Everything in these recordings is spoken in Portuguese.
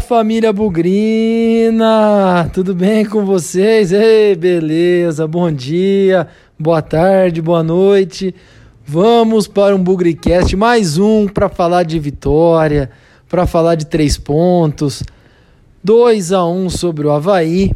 Família Bugrina, tudo bem com vocês? Ei, beleza, bom dia, boa tarde, boa noite. Vamos para um Bugricast, mais um para falar de vitória, para falar de três pontos. 2 a 1 sobre o Havaí.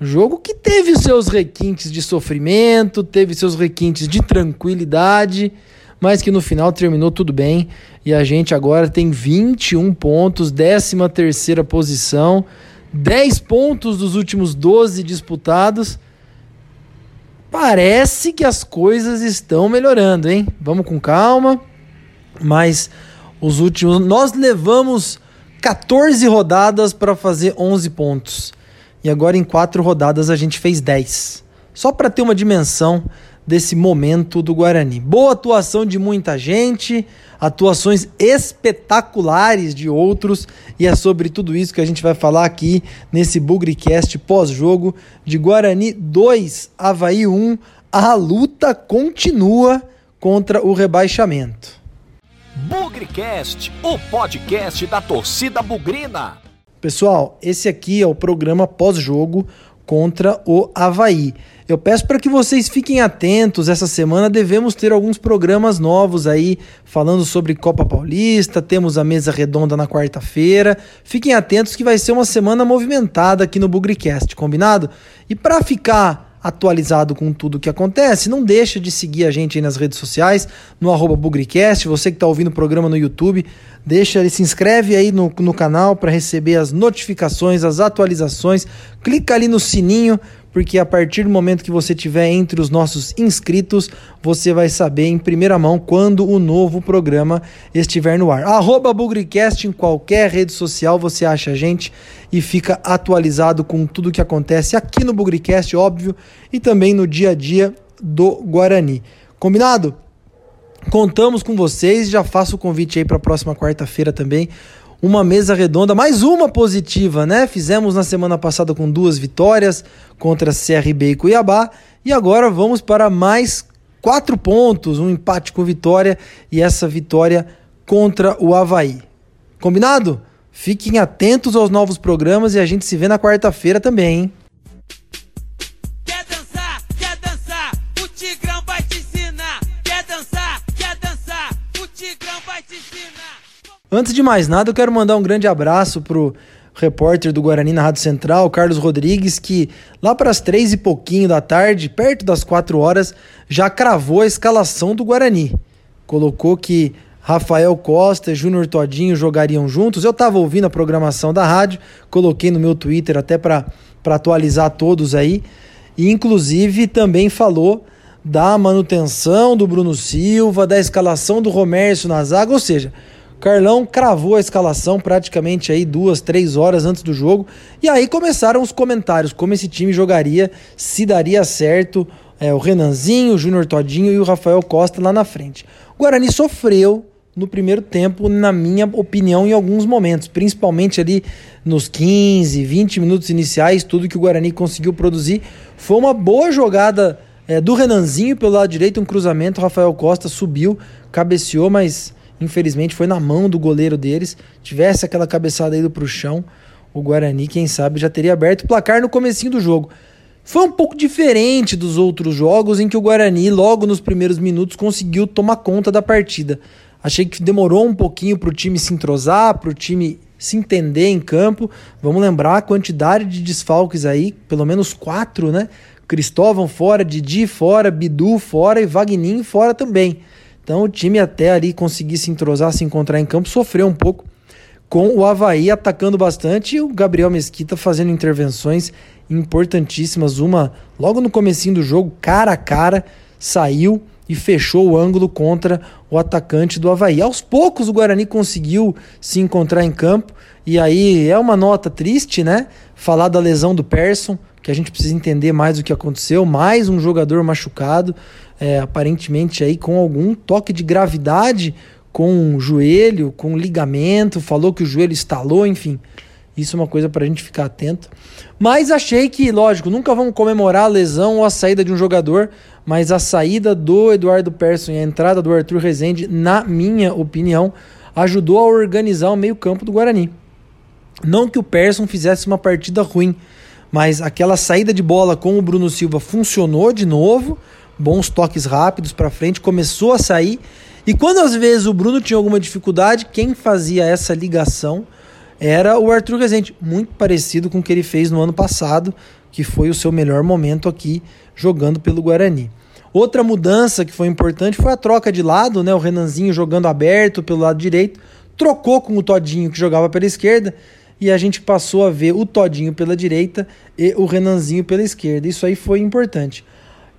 Jogo que teve seus requintes de sofrimento, teve seus requintes de tranquilidade mas que no final terminou tudo bem e a gente agora tem 21 pontos, 13 terceira posição, 10 pontos dos últimos 12 disputados. Parece que as coisas estão melhorando, hein? Vamos com calma. Mas os últimos nós levamos 14 rodadas para fazer 11 pontos. E agora em quatro rodadas a gente fez 10. Só para ter uma dimensão desse momento do Guarani. Boa atuação de muita gente, atuações espetaculares de outros, e é sobre tudo isso que a gente vai falar aqui nesse Bugrecast pós-jogo de Guarani 2, Havaí 1. A luta continua contra o rebaixamento. Bugrecast, o podcast da torcida bugrina. Pessoal, esse aqui é o programa pós-jogo contra o Havaí. Eu peço para que vocês fiquem atentos. Essa semana devemos ter alguns programas novos aí falando sobre Copa Paulista. Temos a mesa redonda na quarta-feira. Fiquem atentos que vai ser uma semana movimentada aqui no Bugricast, combinado? E para ficar atualizado com tudo o que acontece, não deixa de seguir a gente aí nas redes sociais, no arroba Bugricast, você que está ouvindo o programa no YouTube, deixa, se inscreve aí no, no canal para receber as notificações, as atualizações, clica ali no sininho porque a partir do momento que você tiver entre os nossos inscritos, você vai saber em primeira mão quando o novo programa estiver no ar. Arroba Bugricast em qualquer rede social você acha a gente e fica atualizado com tudo que acontece aqui no Bugricast, óbvio, e também no dia a dia do Guarani. Combinado? Contamos com vocês, já faço o convite aí para a próxima quarta-feira também uma mesa redonda, mais uma positiva, né? Fizemos na semana passada com duas vitórias contra CRB e Cuiabá e agora vamos para mais quatro pontos, um empate com vitória e essa vitória contra o Havaí. Combinado? Fiquem atentos aos novos programas e a gente se vê na quarta-feira também, hein? Antes de mais nada, eu quero mandar um grande abraço pro repórter do Guarani na Rádio Central, Carlos Rodrigues, que lá para as três e pouquinho da tarde, perto das quatro horas, já cravou a escalação do Guarani. Colocou que Rafael Costa e Júnior Todinho jogariam juntos. Eu estava ouvindo a programação da rádio, coloquei no meu Twitter até para atualizar todos aí. E inclusive também falou da manutenção do Bruno Silva, da escalação do Romércio na zaga, ou seja, Carlão cravou a escalação praticamente aí duas, três horas antes do jogo. E aí começaram os comentários, como esse time jogaria, se daria certo é, o Renanzinho, o Júnior Todinho e o Rafael Costa lá na frente. O Guarani sofreu no primeiro tempo, na minha opinião, em alguns momentos, principalmente ali nos 15, 20 minutos iniciais, tudo que o Guarani conseguiu produzir. Foi uma boa jogada é, do Renanzinho pelo lado direito, um cruzamento, o Rafael Costa subiu, cabeceou, mas Infelizmente foi na mão do goleiro deles. Tivesse aquela cabeçada ido para o chão, o Guarani, quem sabe, já teria aberto o placar no comecinho do jogo. Foi um pouco diferente dos outros jogos em que o Guarani, logo nos primeiros minutos, conseguiu tomar conta da partida. Achei que demorou um pouquinho para o time se entrosar, para o time se entender em campo. Vamos lembrar a quantidade de desfalques aí, pelo menos quatro, né? Cristóvão fora, Didi fora, Bidu fora e Vagninho fora também. Então o time até ali conseguir se entrosar, se encontrar em campo, sofreu um pouco com o Havaí atacando bastante e o Gabriel Mesquita fazendo intervenções importantíssimas. Uma logo no comecinho do jogo, cara a cara, saiu e fechou o ângulo contra o atacante do Havaí. Aos poucos o Guarani conseguiu se encontrar em campo e aí é uma nota triste, né? Falar da lesão do Persson, que a gente precisa entender mais o que aconteceu, mais um jogador machucado é, aparentemente aí com algum toque de gravidade com o joelho, com o ligamento, falou que o joelho estalou, enfim. Isso é uma coisa para a gente ficar atento. Mas achei que, lógico, nunca vamos comemorar a lesão ou a saída de um jogador, mas a saída do Eduardo Persson e a entrada do Arthur Rezende, na minha opinião, ajudou a organizar o meio-campo do Guarani. Não que o Persson fizesse uma partida ruim, mas aquela saída de bola com o Bruno Silva funcionou de novo, bons toques rápidos para frente, começou a sair. E quando às vezes o Bruno tinha alguma dificuldade, quem fazia essa ligação era o Arthur Rezende, muito parecido com o que ele fez no ano passado, que foi o seu melhor momento aqui jogando pelo Guarani. Outra mudança que foi importante foi a troca de lado, né? O Renanzinho jogando aberto pelo lado direito, trocou com o Todinho que jogava pela esquerda e a gente passou a ver o Todinho pela direita e o Renanzinho pela esquerda. Isso aí foi importante.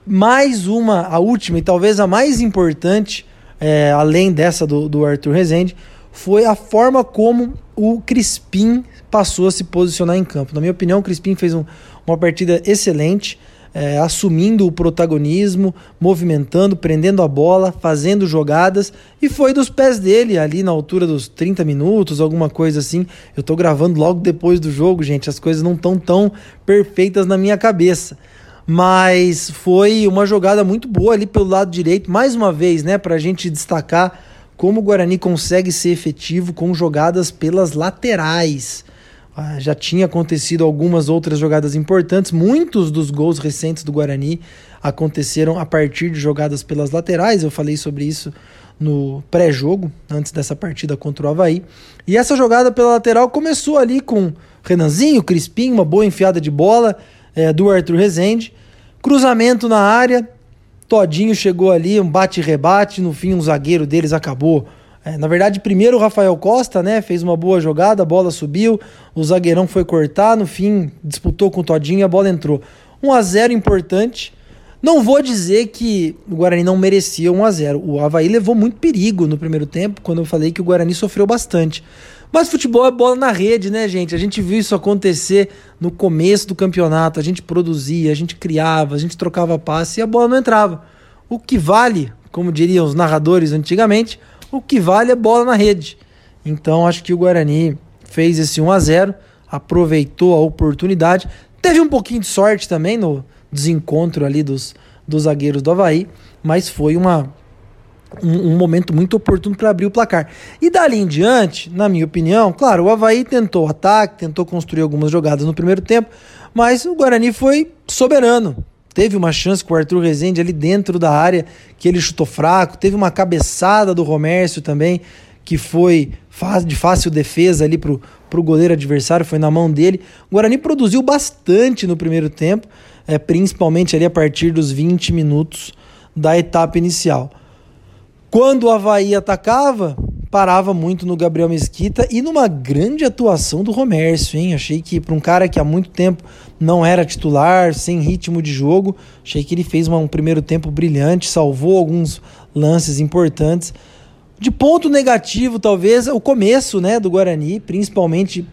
Mais uma, a última e talvez a mais importante, é, além dessa do, do Arthur Rezende, foi a forma como o Crispim passou a se posicionar em campo. Na minha opinião, o Crispim fez um, uma partida excelente é, assumindo o protagonismo, movimentando, prendendo a bola, fazendo jogadas e foi dos pés dele ali na altura dos 30 minutos, alguma coisa assim. Eu tô gravando logo depois do jogo, gente, as coisas não estão tão perfeitas na minha cabeça. Mas foi uma jogada muito boa ali pelo lado direito, mais uma vez, né, para a gente destacar como o Guarani consegue ser efetivo com jogadas pelas laterais. Ah, já tinha acontecido algumas outras jogadas importantes. Muitos dos gols recentes do Guarani aconteceram a partir de jogadas pelas laterais. Eu falei sobre isso no pré-jogo, antes dessa partida contra o Havaí. E essa jogada pela lateral começou ali com Renanzinho, Crispim, uma boa enfiada de bola é, do Arthur Rezende. Cruzamento na área, Todinho chegou ali, um bate-rebate. No fim, um zagueiro deles acabou é, na verdade, primeiro o Rafael Costa, né? Fez uma boa jogada, a bola subiu, o zagueirão foi cortar, no fim disputou com o Todinho e a bola entrou. 1 a 0 importante. Não vou dizer que o Guarani não merecia 1 a 0 O Havaí levou muito perigo no primeiro tempo, quando eu falei que o Guarani sofreu bastante. Mas futebol é bola na rede, né, gente? A gente viu isso acontecer no começo do campeonato. A gente produzia, a gente criava, a gente trocava passe e a bola não entrava. O que vale, como diriam os narradores antigamente, o que vale é bola na rede. Então acho que o Guarani fez esse 1 a 0 aproveitou a oportunidade. Teve um pouquinho de sorte também no desencontro ali dos, dos zagueiros do Havaí, mas foi uma, um, um momento muito oportuno para abrir o placar. E dali em diante, na minha opinião, claro, o Havaí tentou ataque, tentou construir algumas jogadas no primeiro tempo, mas o Guarani foi soberano. Teve uma chance com o Arthur Rezende ali dentro da área, que ele chutou fraco. Teve uma cabeçada do Romércio também, que foi de fácil defesa ali pro, pro goleiro adversário, foi na mão dele. O Guarani produziu bastante no primeiro tempo, é, principalmente ali a partir dos 20 minutos da etapa inicial. Quando o Havaí atacava, parava muito no Gabriel Mesquita e numa grande atuação do Romércio, hein? Achei que para um cara que há muito tempo não era titular, sem ritmo de jogo, achei que ele fez uma, um primeiro tempo brilhante, salvou alguns lances importantes. De ponto negativo, talvez, o começo né, do Guarani, principalmente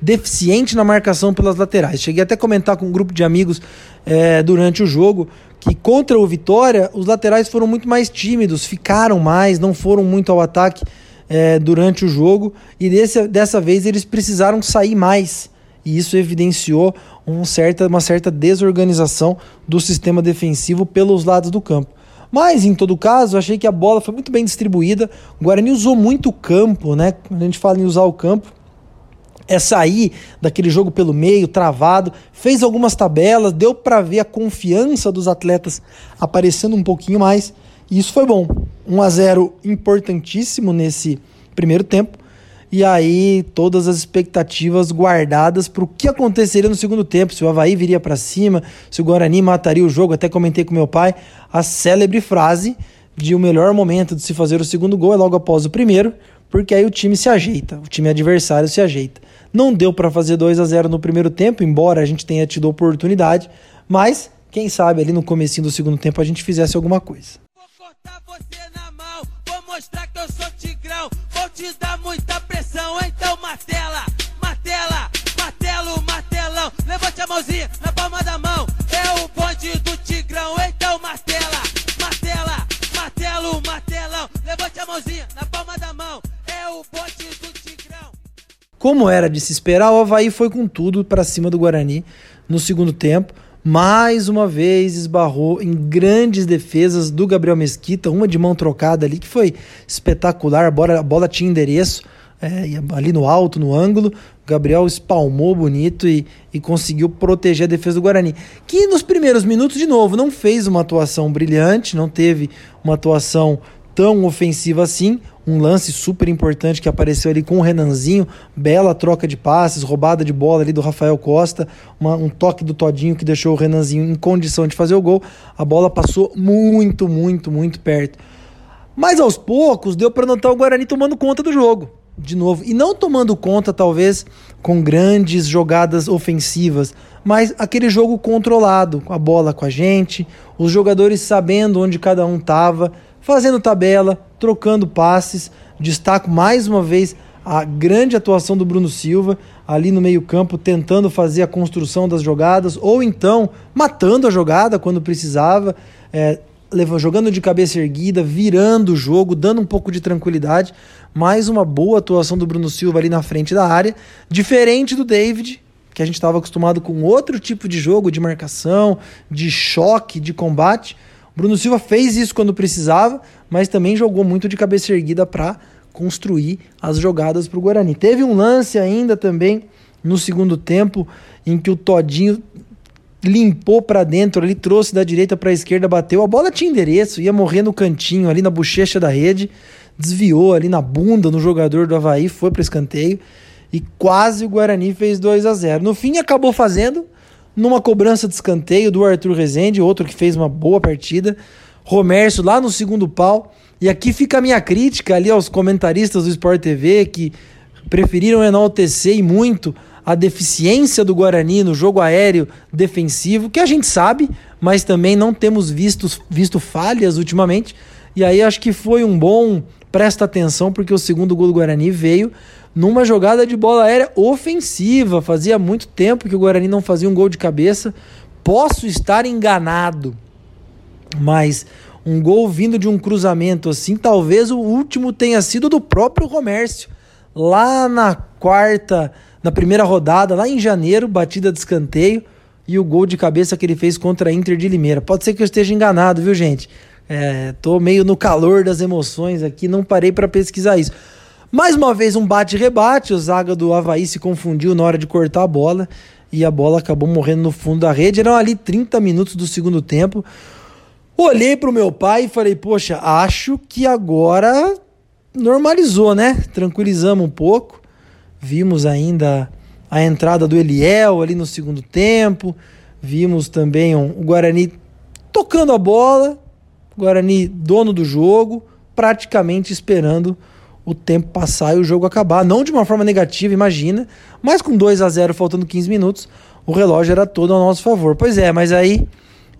deficiente na marcação pelas laterais. Cheguei até a comentar com um grupo de amigos é, durante o jogo que contra o Vitória os laterais foram muito mais tímidos, ficaram mais, não foram muito ao ataque é, durante o jogo e desse, dessa vez eles precisaram sair mais e isso evidenciou um certa, uma certa desorganização do sistema defensivo pelos lados do campo. Mas, em todo caso, achei que a bola foi muito bem distribuída. O Guarani usou muito o campo, né? Quando a gente fala em usar o campo, é sair daquele jogo pelo meio, travado, fez algumas tabelas, deu para ver a confiança dos atletas aparecendo um pouquinho mais, e isso foi bom. 1 a 0 importantíssimo nesse primeiro tempo. E aí todas as expectativas guardadas para o que aconteceria no segundo tempo, se o Havaí viria para cima, se o Guarani mataria o jogo. Até comentei com meu pai a célebre frase de o melhor momento de se fazer o segundo gol é logo após o primeiro, porque aí o time se ajeita, o time adversário se ajeita. Não deu para fazer 2 a 0 no primeiro tempo, embora a gente tenha tido oportunidade, mas quem sabe ali no comecinho do segundo tempo a gente fizesse alguma coisa. Vou cortar você na mão, vou mostrar que eu sou tigrão, vou te dar muita pressão, então martela, martela, martelo, martelão, levante a mãozinha na palma da mão, é o bonde do tigrão, então martela, martela, martelo, martelão, levante a mãozinha na palma da mão, é o bonde como era de se esperar, o Havaí foi com tudo para cima do Guarani no segundo tempo. Mais uma vez esbarrou em grandes defesas do Gabriel Mesquita, uma de mão trocada ali que foi espetacular. A bola, a bola tinha endereço é, ali no alto, no ângulo. O Gabriel espalmou bonito e, e conseguiu proteger a defesa do Guarani. Que nos primeiros minutos, de novo, não fez uma atuação brilhante, não teve uma atuação tão ofensiva assim. Um lance super importante que apareceu ali com o Renanzinho, bela troca de passes, roubada de bola ali do Rafael Costa, uma, um toque do Todinho que deixou o Renanzinho em condição de fazer o gol. A bola passou muito, muito, muito perto. Mas aos poucos deu para notar o Guarani tomando conta do jogo, de novo. E não tomando conta, talvez, com grandes jogadas ofensivas, mas aquele jogo controlado, a bola com a gente, os jogadores sabendo onde cada um estava, fazendo tabela, trocando passes. Destaco mais uma vez a grande atuação do Bruno Silva ali no meio-campo, tentando fazer a construção das jogadas, ou então matando a jogada quando precisava. É, jogando de cabeça erguida, virando o jogo, dando um pouco de tranquilidade. Mais uma boa atuação do Bruno Silva ali na frente da área, diferente do David, que a gente estava acostumado com outro tipo de jogo, de marcação, de choque, de combate. Bruno Silva fez isso quando precisava, mas também jogou muito de cabeça erguida para construir as jogadas para o Guarani. Teve um lance ainda também no segundo tempo em que o Todinho limpou para dentro ali, trouxe da direita para a esquerda, bateu. A bola tinha endereço, ia morrer no cantinho, ali na bochecha da rede, desviou ali na bunda no jogador do Havaí, foi para escanteio e quase o Guarani fez 2 a 0. No fim, acabou fazendo numa cobrança de escanteio do Arthur Rezende, outro que fez uma boa partida. Romércio lá no segundo pau. E aqui fica a minha crítica ali aos comentaristas do Sport TV que preferiram enaltecer muito a deficiência do Guarani no jogo aéreo defensivo, que a gente sabe, mas também não temos visto, visto falhas ultimamente. E aí acho que foi um bom presta atenção, porque o segundo gol do Guarani veio numa jogada de bola aérea ofensiva. Fazia muito tempo que o Guarani não fazia um gol de cabeça. Posso estar enganado, mas um gol vindo de um cruzamento assim, talvez o último tenha sido do próprio Romércio. Lá na quarta na primeira rodada, lá em janeiro, batida de escanteio e o gol de cabeça que ele fez contra a Inter de Limeira. Pode ser que eu esteja enganado, viu, gente? É, tô meio no calor das emoções aqui, não parei para pesquisar isso. Mais uma vez um bate-rebate, o zaga do Havaí se confundiu na hora de cortar a bola e a bola acabou morrendo no fundo da rede. Eram ali 30 minutos do segundo tempo. Olhei pro meu pai e falei: "Poxa, acho que agora normalizou, né? Tranquilizamos um pouco. Vimos ainda a entrada do Eliel ali no segundo tempo. Vimos também o Guarani tocando a bola, o Guarani dono do jogo, praticamente esperando o tempo passar e o jogo acabar. Não de uma forma negativa, imagina, mas com 2 a 0 faltando 15 minutos, o relógio era todo a nosso favor. Pois é, mas aí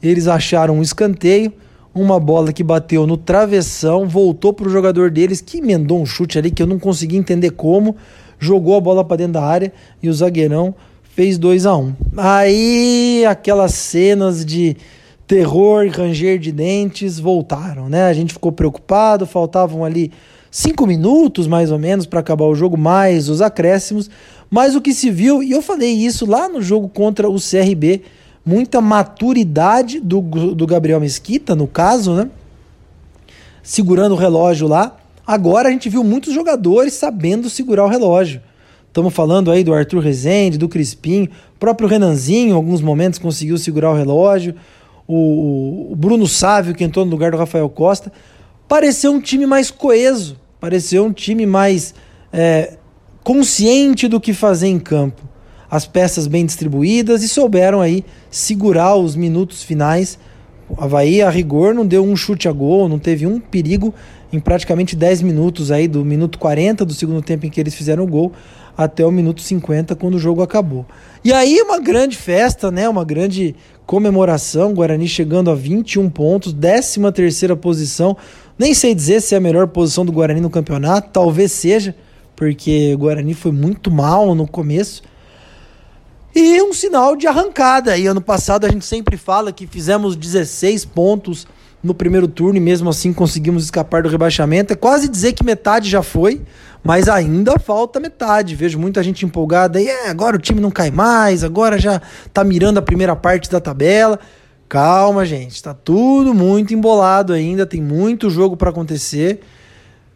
eles acharam um escanteio, uma bola que bateu no travessão, voltou para o jogador deles, que emendou um chute ali que eu não consegui entender como jogou a bola para dentro da área e o zagueirão fez 2 a 1 um. Aí aquelas cenas de terror e ranger de dentes voltaram, né? A gente ficou preocupado, faltavam ali cinco minutos mais ou menos para acabar o jogo, mais os acréscimos. Mas o que se viu, e eu falei isso lá no jogo contra o CRB, muita maturidade do, do Gabriel Mesquita, no caso, né? Segurando o relógio lá Agora a gente viu muitos jogadores sabendo segurar o relógio. Estamos falando aí do Arthur Rezende, do Crispim, próprio Renanzinho, em alguns momentos conseguiu segurar o relógio. O, o Bruno Sávio, que entrou no lugar do Rafael Costa. Pareceu um time mais coeso, pareceu um time mais é, consciente do que fazer em campo. As peças bem distribuídas e souberam aí segurar os minutos finais. O Havaí, a rigor, não deu um chute a gol, não teve um perigo em praticamente 10 minutos aí, do minuto 40 do segundo tempo em que eles fizeram o gol até o minuto 50 quando o jogo acabou. E aí uma grande festa, né, uma grande comemoração, Guarani chegando a 21 pontos, 13 terceira posição. Nem sei dizer se é a melhor posição do Guarani no campeonato, talvez seja, porque o Guarani foi muito mal no começo. E um sinal de arrancada. E ano passado a gente sempre fala que fizemos 16 pontos no primeiro turno e mesmo assim conseguimos escapar do rebaixamento. É quase dizer que metade já foi, mas ainda falta metade. Vejo muita gente empolgada e é, agora o time não cai mais, agora já tá mirando a primeira parte da tabela. Calma, gente, tá tudo muito embolado ainda, tem muito jogo para acontecer.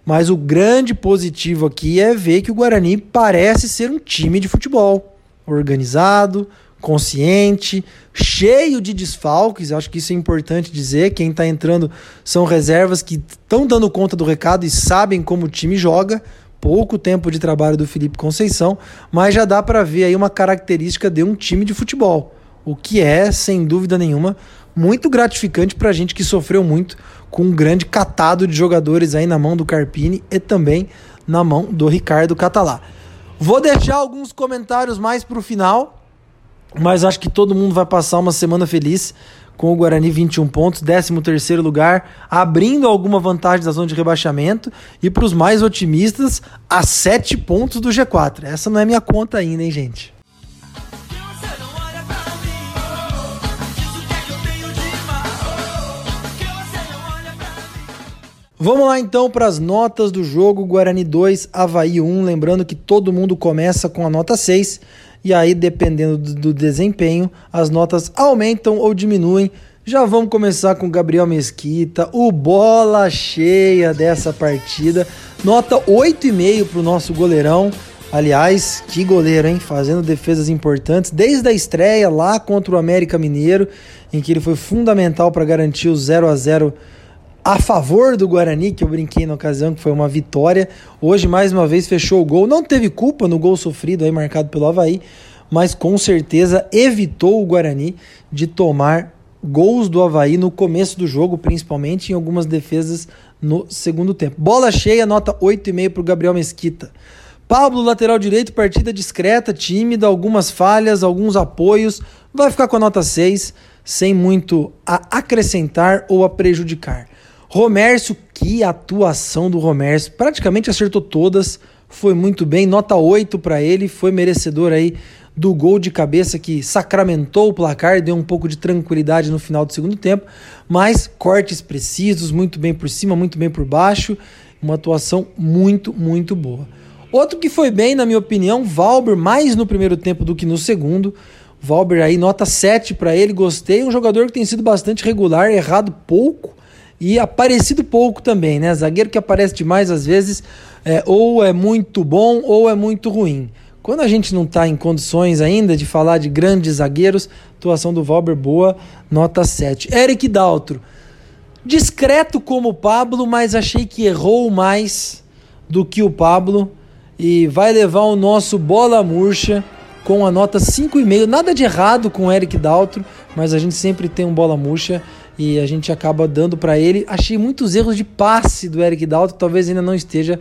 Mas o grande positivo aqui é ver que o Guarani parece ser um time de futebol organizado, consciente, cheio de desfalques. Acho que isso é importante dizer. Quem está entrando são reservas que estão dando conta do recado e sabem como o time joga. Pouco tempo de trabalho do Felipe Conceição, mas já dá para ver aí uma característica de um time de futebol. O que é, sem dúvida nenhuma, muito gratificante para a gente que sofreu muito com um grande catado de jogadores aí na mão do Carpini e também na mão do Ricardo Catalá. Vou deixar alguns comentários mais para o final, mas acho que todo mundo vai passar uma semana feliz com o Guarani 21 pontos, 13 terceiro lugar, abrindo alguma vantagem da zona de rebaixamento e para os mais otimistas, a 7 pontos do G4. Essa não é minha conta ainda, hein, gente? Vamos lá então para as notas do jogo Guarani 2, Havaí 1. Lembrando que todo mundo começa com a nota 6 e aí, dependendo do, desempenho, as notas aumentam ou diminuem. Já vamos começar com Gabriel Mesquita, o bola cheia dessa partida. Nota 8,5 para o nosso goleirão. Aliás, que goleiro, hein? Fazendo defesas importantes desde a estreia lá contra o América Mineiro, em que ele foi fundamental para garantir o 0 a 0 a favor do Guarani, que eu brinquei na ocasião, que foi uma vitória. Hoje, mais uma vez, fechou o gol. Não teve culpa no gol sofrido aí, marcado pelo Havaí, mas com certeza evitou o Guarani de tomar gols do Havaí no começo do jogo, principalmente em algumas defesas no segundo tempo. Bola cheia, nota 8,5 para o Gabriel Mesquita. Pablo, lateral direito, partida discreta, tímida, algumas falhas, alguns apoios. Vai ficar com a nota 6, sem muito a acrescentar ou a prejudicar. Romércio, que atuação do Romércio. Praticamente acertou todas, foi muito bem, nota 8 para ele, foi merecedor aí do gol de cabeça que sacramentou o placar, deu um pouco de tranquilidade no final do segundo tempo, mas cortes precisos, muito bem por cima, muito bem por baixo, uma atuação muito, muito boa. Outro que foi bem, na minha opinião, Valber, mais no primeiro tempo do que no segundo. Valber aí, nota 7 para ele, gostei. Um jogador que tem sido bastante regular, errado pouco, e aparecido pouco também, né? Zagueiro que aparece demais às vezes, é, ou é muito bom ou é muito ruim. Quando a gente não está em condições ainda de falar de grandes zagueiros, atuação do Valber boa, nota 7. Eric Daltro, discreto como o Pablo, mas achei que errou mais do que o Pablo e vai levar o nosso bola murcha com a nota 5,5. Nada de errado com o Eric Daltro, mas a gente sempre tem um bola murcha e a gente acaba dando para ele. Achei muitos erros de passe do Eric Dalton, talvez ainda não esteja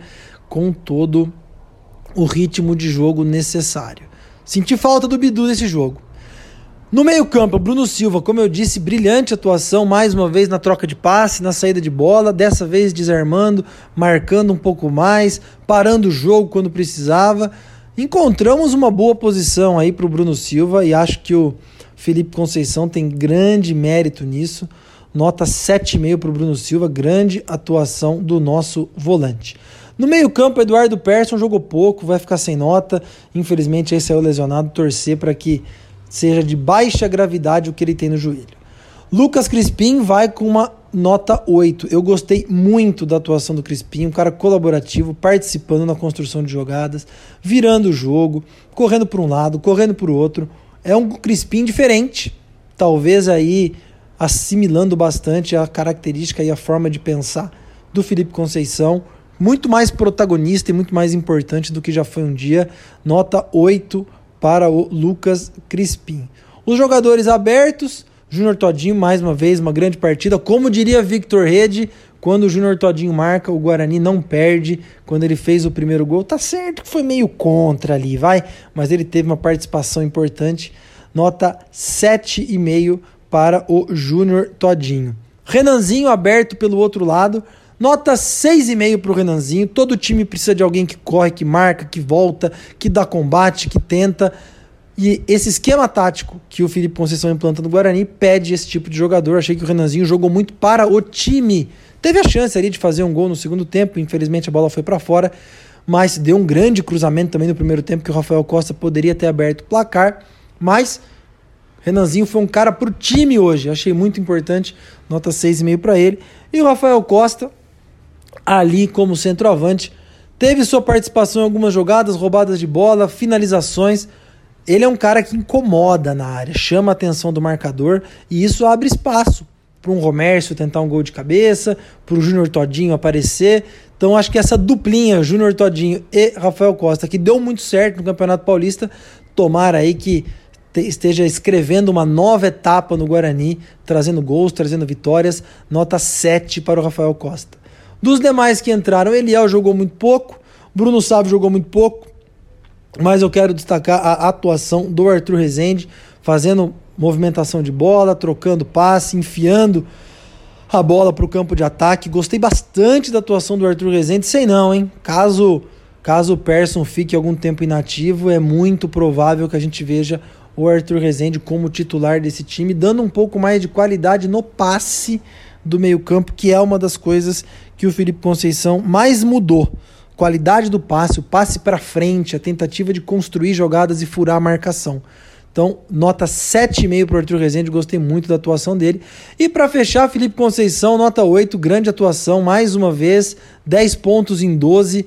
com todo o ritmo de jogo necessário. Senti falta do Bidu nesse jogo. No meio-campo, Bruno Silva, como eu disse, brilhante atuação, mais uma vez na troca de passe, na saída de bola, dessa vez desarmando, marcando um pouco mais, parando o jogo quando precisava. Encontramos uma boa posição aí para o Bruno Silva e acho que o Felipe Conceição tem grande mérito nisso. Nota 7,5 para o Bruno Silva, grande atuação do nosso volante. No meio-campo, Eduardo Persson jogou pouco, vai ficar sem nota. Infelizmente, aí saiu lesionado. Torcer para que seja de baixa gravidade o que ele tem no joelho. Lucas Crispim vai com uma nota 8. Eu gostei muito da atuação do Crispim, um cara colaborativo, participando na construção de jogadas, virando o jogo, correndo por um lado, correndo por outro é um Crispim diferente, talvez aí assimilando bastante a característica e a forma de pensar do Felipe Conceição, muito mais protagonista e muito mais importante do que já foi um dia. Nota 8 para o Lucas Crispim. Os jogadores abertos, Júnior Todinho, mais uma vez, uma grande partida. Como diria Victor Rede, quando o Júnior Todinho marca, o Guarani não perde. Quando ele fez o primeiro gol, tá certo que foi meio contra ali, vai, mas ele teve uma participação importante. Nota 7,5 para o Júnior Todinho. Renanzinho aberto pelo outro lado. Nota 6,5 para o Renanzinho. Todo time precisa de alguém que corre, que marca, que volta, que dá combate, que tenta. E esse esquema tático que o Felipe Conceição implanta no Guarani pede esse tipo de jogador. Achei que o Renanzinho jogou muito para o time Teve a chance ali de fazer um gol no segundo tempo, infelizmente a bola foi para fora, mas deu um grande cruzamento também no primeiro tempo que o Rafael Costa poderia ter aberto o placar, mas Renanzinho foi um cara pro time hoje, achei muito importante, nota 6,5 para ele. E o Rafael Costa, ali como centroavante. Teve sua participação em algumas jogadas, roubadas de bola, finalizações. Ele é um cara que incomoda na área, chama a atenção do marcador e isso abre espaço para um Romércio tentar um gol de cabeça, para o Júnior Todinho aparecer. Então acho que essa duplinha, Júnior Todinho e Rafael Costa, que deu muito certo no Campeonato Paulista, tomara aí que esteja escrevendo uma nova etapa no Guarani, trazendo gols, trazendo vitórias. Nota 7 para o Rafael Costa. Dos demais que entraram, Eliel jogou muito pouco, Bruno Sávio jogou muito pouco, mas eu quero destacar a atuação do Arthur Rezende, fazendo movimentação de bola, trocando passe, enfiando a bola para o campo de ataque. Gostei bastante da atuação do Arthur Rezende, sei não, hein? Caso caso o Persson fique algum tempo inativo, é muito provável que a gente veja o Arthur Rezende como titular desse time, dando um pouco mais de qualidade no passe do meio-campo, que é uma das coisas que o Felipe Conceição mais mudou. Qualidade do passe, o passe para frente, a tentativa de construir jogadas e furar a marcação. Então, nota 7,5 para o Arthur Rezende, gostei muito da atuação dele. E para fechar, Felipe Conceição, nota 8, grande atuação, mais uma vez, 10 pontos em 12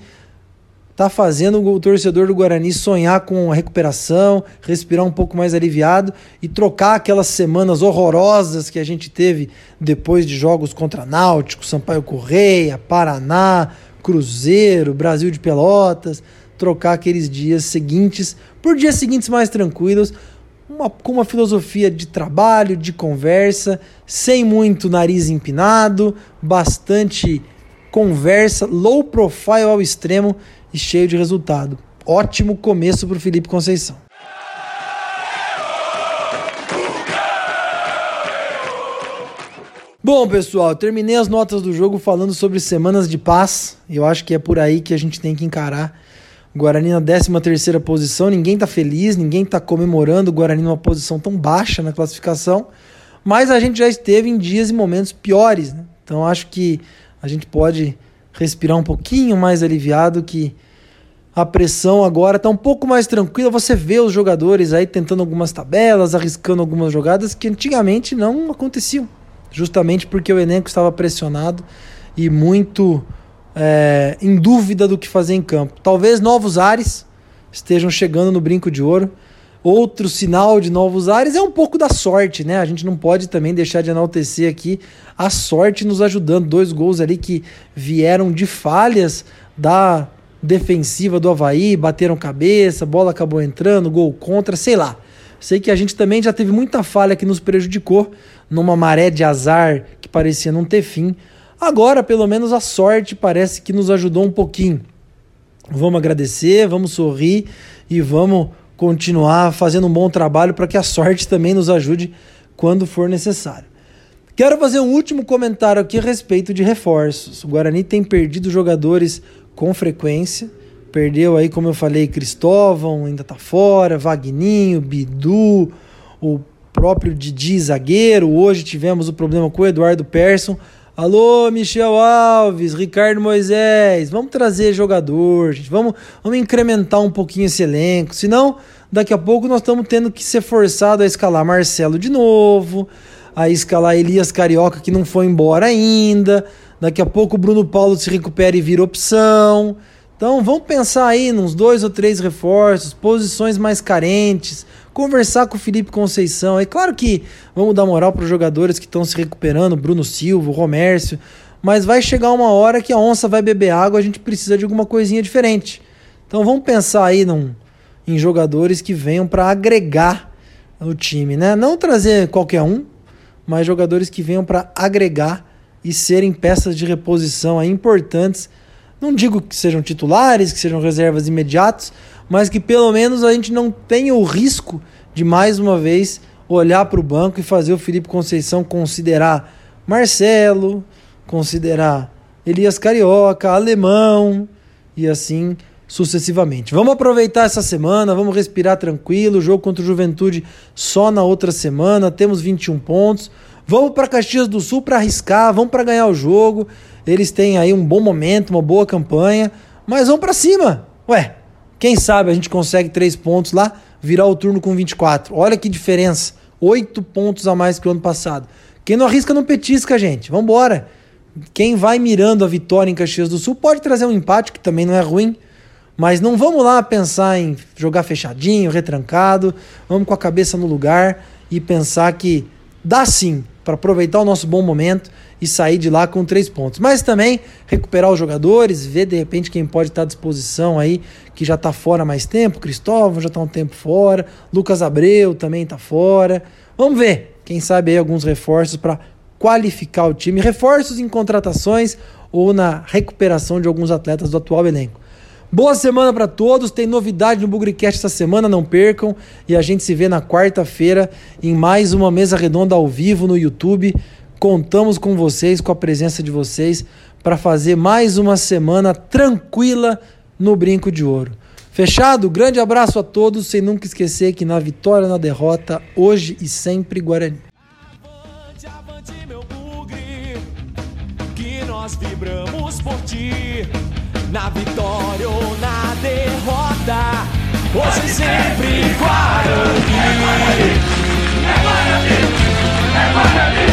tá fazendo o torcedor do Guarani sonhar com a recuperação, respirar um pouco mais aliviado e trocar aquelas semanas horrorosas que a gente teve depois de jogos contra Náutico, Sampaio Correia, Paraná, Cruzeiro, Brasil de Pelotas, trocar aqueles dias seguintes por dias seguintes mais tranquilos, uma, com uma filosofia de trabalho, de conversa, sem muito nariz empinado, bastante conversa, low profile ao extremo e cheio de resultado. Ótimo começo para o Felipe Conceição. Bom, pessoal, terminei as notas do jogo falando sobre semanas de paz. Eu acho que é por aí que a gente tem que encarar. O Guarani na 13 terceira posição, ninguém tá feliz, ninguém tá comemorando o Guarani numa posição tão baixa na classificação, mas a gente já esteve em dias e momentos piores, né? Então acho que a gente pode respirar um pouquinho mais aliviado que a pressão agora está um pouco mais tranquila. Você vê os jogadores aí tentando algumas tabelas, arriscando algumas jogadas que antigamente não aconteciam, justamente porque o elenco estava pressionado e muito é, em dúvida do que fazer em campo. Talvez novos ares estejam chegando no brinco de ouro. Outro sinal de novos ares é um pouco da sorte, né? A gente não pode também deixar de enaltecer aqui a sorte nos ajudando. Dois gols ali que vieram de falhas da defensiva do Havaí, bateram cabeça, bola acabou entrando, gol contra, sei lá. Sei que a gente também já teve muita falha que nos prejudicou numa maré de azar que parecia não ter fim. Agora, pelo menos, a sorte parece que nos ajudou um pouquinho. Vamos agradecer, vamos sorrir e vamos continuar fazendo um bom trabalho para que a sorte também nos ajude quando for necessário. Quero fazer um último comentário aqui a respeito de reforços. O Guarani tem perdido jogadores com frequência. Perdeu aí, como eu falei, Cristóvão ainda tá fora, Vagninho, Bidu, o próprio Didi zagueiro. Hoje tivemos o problema com o Eduardo Persson. Alô, Michel Alves, Ricardo Moisés, vamos trazer jogador, gente. Vamos, vamos incrementar um pouquinho esse elenco. Senão, daqui a pouco nós estamos tendo que ser forçado a escalar Marcelo de novo, a escalar Elias Carioca, que não foi embora ainda. Daqui a pouco o Bruno Paulo se recupera e vira opção. Então vamos pensar aí nos dois ou três reforços, posições mais carentes, conversar com o Felipe Conceição. É claro que vamos dar moral para os jogadores que estão se recuperando, Bruno Silva, Romércio, mas vai chegar uma hora que a onça vai beber água, a gente precisa de alguma coisinha diferente. Então vamos pensar aí num, em jogadores que venham para agregar o time, né? Não trazer qualquer um, mas jogadores que venham para agregar e serem peças de reposição aí importantes. Não digo que sejam titulares, que sejam reservas imediatas, mas que pelo menos a gente não tenha o risco de mais uma vez olhar para o banco e fazer o Felipe Conceição considerar Marcelo, considerar Elias Carioca, Alemão e assim sucessivamente. Vamos aproveitar essa semana, vamos respirar tranquilo. O jogo contra o Juventude só na outra semana, temos 21 pontos. Vamos para Caxias do Sul para arriscar, vamos para ganhar o jogo. Eles têm aí um bom momento, uma boa campanha, mas vamos para cima. Ué, quem sabe a gente consegue três pontos lá, virar o turno com 24. Olha que diferença. Oito pontos a mais que o ano passado. Quem não arrisca não petisca, gente. Vamos embora. quem vai mirando a vitória em Caxias do Sul pode trazer um empate, que também não é ruim. Mas não vamos lá pensar em jogar fechadinho, retrancado. Vamos com a cabeça no lugar e pensar que dá sim para aproveitar o nosso bom momento e sair de lá com três pontos. Mas também recuperar os jogadores, ver de repente quem pode estar à disposição aí, que já está fora mais tempo. Cristóvão já está um tempo fora. Lucas Abreu também está fora. Vamos ver. Quem sabe aí alguns reforços para qualificar o time. Reforços em contratações ou na recuperação de alguns atletas do atual elenco. Boa semana para todos. Tem novidade no Bugricast essa semana, não percam. E a gente se vê na quarta-feira em mais uma mesa redonda ao vivo no YouTube. Contamos com vocês, com a presença de vocês, para fazer mais uma semana tranquila no Brinco de Ouro. Fechado? Grande abraço a todos, sem nunca esquecer que na vitória, na derrota, hoje e sempre Guarani. Avante, avante, meu bugre, que nós vibramos por ti, na vitória ou na derrota. Hoje e sempre Guarani. É Guarani, é Guarani.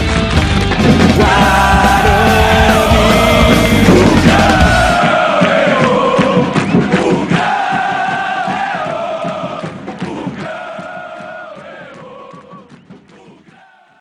É Guarani.